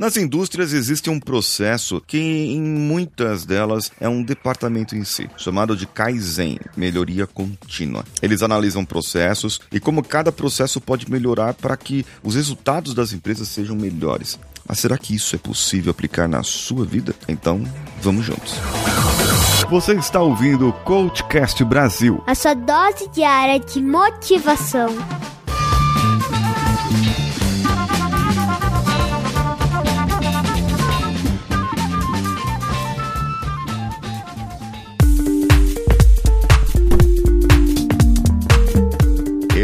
Nas indústrias existe um processo que em muitas delas é um departamento em si, chamado de Kaizen, melhoria contínua. Eles analisam processos e como cada processo pode melhorar para que os resultados das empresas sejam melhores. Mas será que isso é possível aplicar na sua vida? Então, vamos juntos. Você está ouvindo o Coachcast Brasil. A sua dose diária de motivação.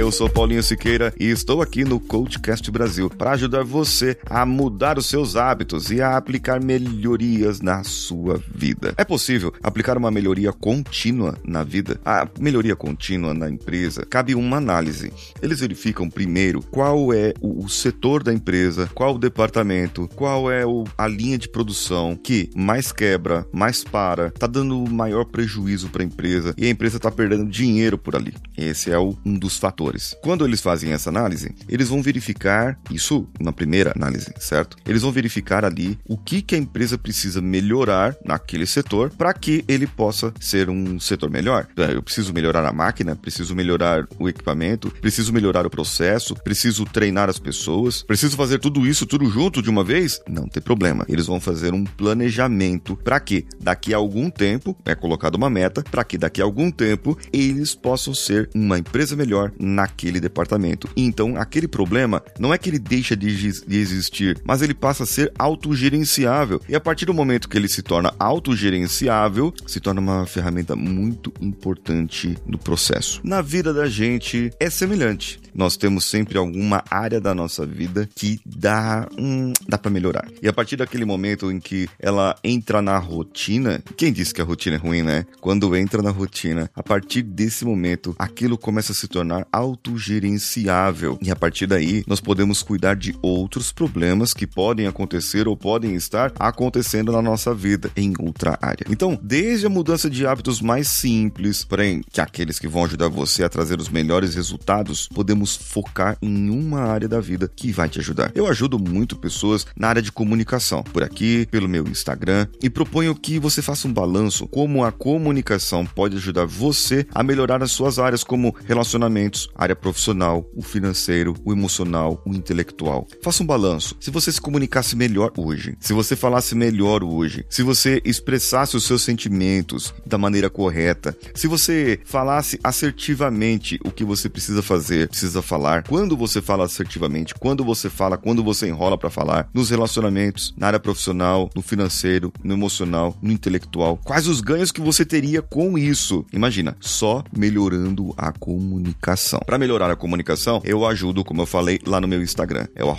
Eu sou Paulinho Siqueira e estou aqui no Coachcast Brasil para ajudar você a mudar os seus hábitos e a aplicar melhorias na sua vida. É possível aplicar uma melhoria contínua na vida? A melhoria contínua na empresa cabe uma análise. Eles verificam primeiro qual é o setor da empresa, qual o departamento, qual é a linha de produção que mais quebra, mais para, está dando maior prejuízo para a empresa e a empresa está perdendo dinheiro por ali. Esse é um dos fatores. Quando eles fazem essa análise, eles vão verificar, isso na primeira análise, certo? Eles vão verificar ali o que, que a empresa precisa melhorar naquele setor para que ele possa ser um setor melhor. É, eu preciso melhorar a máquina, preciso melhorar o equipamento, preciso melhorar o processo, preciso treinar as pessoas, preciso fazer tudo isso tudo junto de uma vez? Não tem problema. Eles vão fazer um planejamento para que daqui a algum tempo, é colocado uma meta, para que daqui a algum tempo eles possam ser uma empresa melhor naquele departamento. Então, aquele problema não é que ele deixa de, de existir, mas ele passa a ser autogerenciável. E a partir do momento que ele se torna autogerenciável, se torna uma ferramenta muito importante no processo. Na vida da gente é semelhante. Nós temos sempre alguma área da nossa vida que dá, hum, dá para melhorar. E a partir daquele momento em que ela entra na rotina, quem disse que a rotina é ruim, né? Quando entra na rotina, a partir desse momento, aquilo começa a se tornar autogerenciável. E a partir daí, nós podemos cuidar de outros problemas que podem acontecer ou podem estar acontecendo na nossa vida em outra área. Então, desde a mudança de hábitos mais simples, porém, que aqueles que vão ajudar você a trazer os melhores resultados, podemos focar em uma área da vida que vai te ajudar. Eu ajudo muito pessoas na área de comunicação, por aqui, pelo meu Instagram, e proponho que você faça um balanço como a comunicação pode ajudar você a melhorar as suas áreas como relacionamentos, área profissional, o financeiro, o emocional, o intelectual. Faça um balanço. Se você se comunicasse melhor hoje, se você falasse melhor hoje, se você expressasse os seus sentimentos da maneira correta, se você falasse assertivamente o que você precisa fazer, precisa falar, quando você fala assertivamente, quando você fala, quando você enrola para falar, nos relacionamentos, na área profissional, no financeiro, no emocional, no intelectual, quais os ganhos que você teria com isso? Imagina, só melhorando a comunicação. Para melhorar a comunicação, eu ajudo, como eu falei, lá no meu Instagram. É o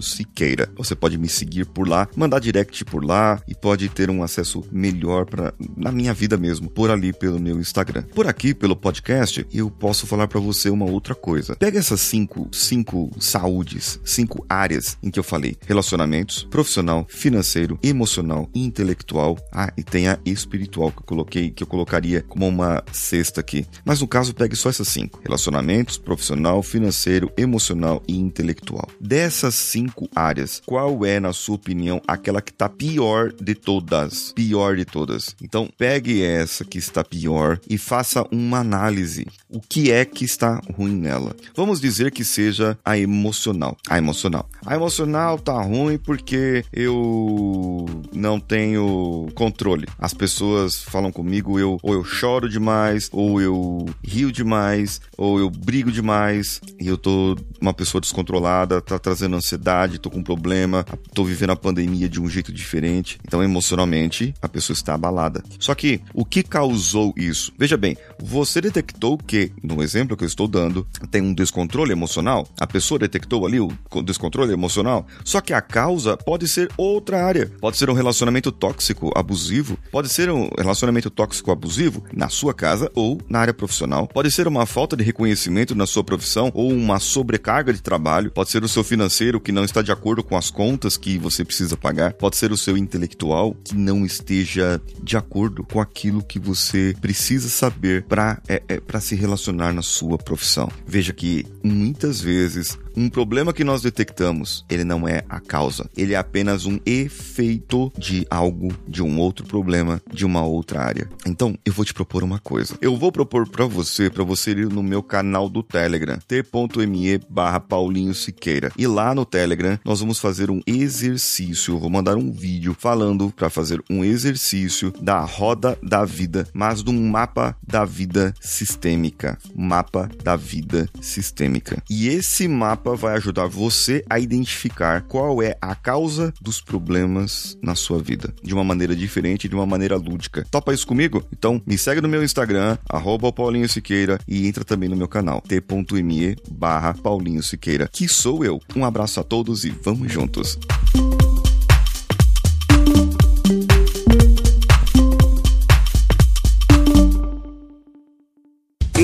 Siqueira. Você pode me seguir por lá, mandar direct por lá e pode ter um acesso melhor para na minha vida mesmo, por ali pelo meu Instagram. Por aqui, pelo podcast, eu posso falar para você uma outra coisa. Pega essas cinco, cinco saúdes, cinco áreas em que eu falei: relacionamentos, profissional, financeiro, emocional intelectual. Ah, e tem a espiritual que eu coloquei, que eu colocaria como uma cesta aqui. Mas no caso, pegue só essas cinco: relacionamentos, profissional, financeiro, emocional e intelectual. Dessas cinco áreas, qual é, na sua opinião, aquela que está pior de todas? Pior de todas. Então, pegue essa que está pior e faça uma análise. O que é que está ruim nela? Vamos dizer que seja a emocional. A emocional. A emocional tá ruim porque eu não tenho controle. As pessoas falam comigo, eu ou eu choro demais, ou eu rio demais, ou eu brigo demais e eu tô uma pessoa descontrolada, tá trazendo ansiedade, tô com um problema, tô vivendo a pandemia de um jeito diferente. Então, emocionalmente, a pessoa está abalada. Só que o que causou isso? Veja bem, você detectou que, no exemplo que eu estou dando, tem um descontrole emocional. A pessoa detectou ali o descontrole emocional. Só que a causa pode ser outra área. Pode ser um relacionamento tóxico abusivo, pode ser um relacionamento tóxico abusivo na sua casa ou na área profissional. Pode ser uma falta de reconhecimento na sua profissão ou uma sobrecarga de trabalho, pode ser o seu financeiro que não está de acordo com as contas que você precisa pagar, pode ser o seu intelectual que não esteja de acordo com aquilo que você precisa saber para é, é, se relacionar na sua profissão. Veja que muitas vezes Um problema que nós detectamos, ele não é a causa, ele é apenas um efeito de algo, de um outro problema, de uma outra área. Então, eu vou te propor uma coisa. Eu vou propor para você, para você ir no meu canal do Telegram, t.me barra Paulinho Siqueira. E lá no Telegram, nós vamos fazer um exercício, eu vou mandar um vídeo falando para fazer um exercício da roda da vida, mas de um mapa da vida sistêmica. Mapa da vida sistêmica. E esse mapa vai ajudar você a identificar qual é a causa dos problemas na sua vida, de uma maneira diferente, de uma maneira lúdica. Topa isso comigo? Então me segue no meu Instagram, arroba Paulinho Siqueira, e entra também no meu canal, t.me barra Paulinho Siqueira, que sou eu. Um abraço a todos e vamos juntos!